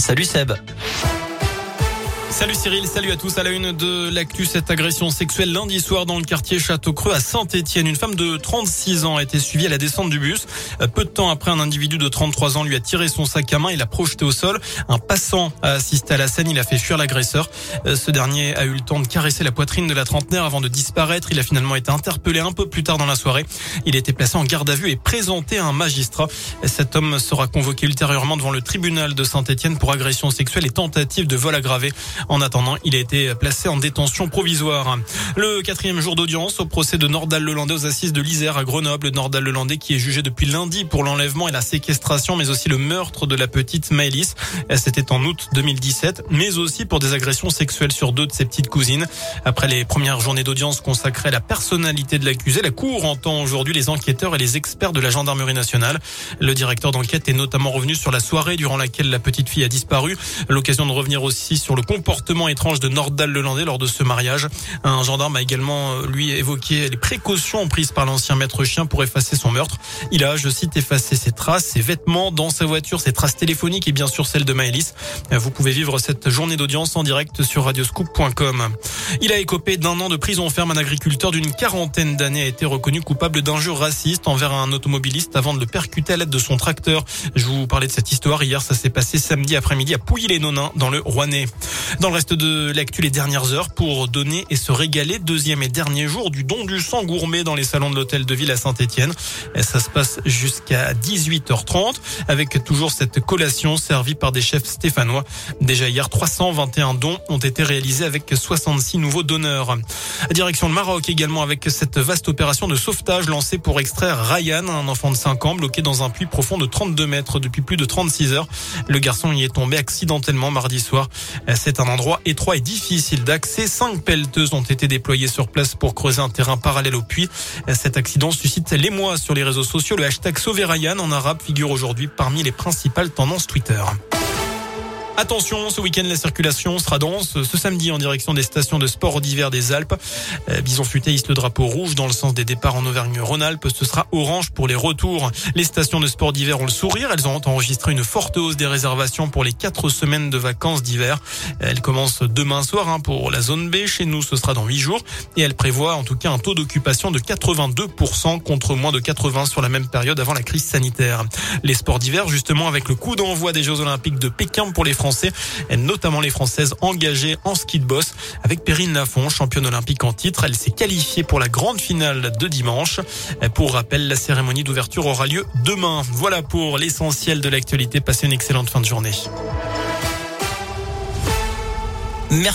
Salut Seb. Salut Cyril, salut à tous. À la une de l'actu, cette agression sexuelle lundi soir dans le quartier Château-Creux à Saint-Etienne. Une femme de 36 ans a été suivie à la descente du bus. Peu de temps après, un individu de 33 ans lui a tiré son sac à main et l'a projeté au sol. Un passant a assisté à la scène. Il a fait fuir l'agresseur. Ce dernier a eu le temps de caresser la poitrine de la trentenaire avant de disparaître. Il a finalement été interpellé un peu plus tard dans la soirée. Il a été placé en garde à vue et présenté à un magistrat. Cet homme sera convoqué ultérieurement devant le tribunal de Saint-Etienne pour agression sexuelle et tentative de vol aggravé. En attendant, il a été placé en détention provisoire. Le quatrième jour d'audience au procès de Nordal Lelandais aux assises de l'Isère à Grenoble. Nordal Lelandais qui est jugé depuis lundi pour l'enlèvement et la séquestration, mais aussi le meurtre de la petite Maëlys. C'était en août 2017, mais aussi pour des agressions sexuelles sur deux de ses petites cousines. Après les premières journées d'audience consacrées à la personnalité de l'accusé, la Cour entend aujourd'hui les enquêteurs et les experts de la gendarmerie nationale. Le directeur d'enquête est notamment revenu sur la soirée durant laquelle la petite fille a disparu. L'occasion de revenir aussi sur le comportement comportement étrange de Nordal Lelandais lors de ce mariage. Un gendarme a également, euh, lui, évoqué les précautions prises par l'ancien maître chien pour effacer son meurtre. Il a, je cite, effacé ses traces, ses vêtements dans sa voiture, ses traces téléphoniques et bien sûr celles de Maëlys. Vous pouvez vivre cette journée d'audience en direct sur radioscoop.com. Il a écopé d'un an de prison ferme. Un agriculteur d'une quarantaine d'années a été reconnu coupable d'injures racistes envers un automobiliste avant de le percuter à l'aide de son tracteur. Je vous parlais de cette histoire hier. Ça s'est passé samedi après-midi à Pouilly-les-Nonins dans le Rouennais. Dans le reste de l'actu, les dernières heures pour donner et se régaler. Deuxième et dernier jour du don du sang gourmet dans les salons de l'hôtel de ville à Saint-Etienne. Ça se passe jusqu'à 18h30 avec toujours cette collation servie par des chefs stéphanois. Déjà hier, 321 dons ont été réalisés avec 66 nouveaux donneurs. Direction le Maroc également avec cette vaste opération de sauvetage lancée pour extraire Ryan, un enfant de 5 ans bloqué dans un puits profond de 32 mètres depuis plus de 36 heures. Le garçon y est tombé accidentellement mardi soir. C'est un endroit étroit et difficile d'accès. Cinq pelleteuses ont été déployées sur place pour creuser un terrain parallèle au puits. Cet accident suscite l'émoi sur les réseaux sociaux. Le hashtag Sauverayan en arabe figure aujourd'hui parmi les principales tendances Twitter. Attention, ce week-end, la circulation sera dense. Ce samedi, en direction des stations de sport d'hiver des Alpes. Euh, Bison Futé le drapeau rouge dans le sens des départs en Auvergne-Rhône-Alpes. Ce sera orange pour les retours. Les stations de sport d'hiver ont le sourire. Elles ont enregistré une forte hausse des réservations pour les quatre semaines de vacances d'hiver. Elles commencent demain soir hein, pour la zone B. Chez nous, ce sera dans huit jours. Et elles prévoient en tout cas un taux d'occupation de 82% contre moins de 80 sur la même période avant la crise sanitaire. Les sports d'hiver, justement, avec le coup d'envoi des Jeux Olympiques de Pékin pour les Français Français, notamment les Françaises engagées en ski de boss. Avec Perrine Lafont, championne olympique en titre, elle s'est qualifiée pour la grande finale de dimanche. Pour rappel, la cérémonie d'ouverture aura lieu demain. Voilà pour l'essentiel de l'actualité. Passez une excellente fin de journée. Merci.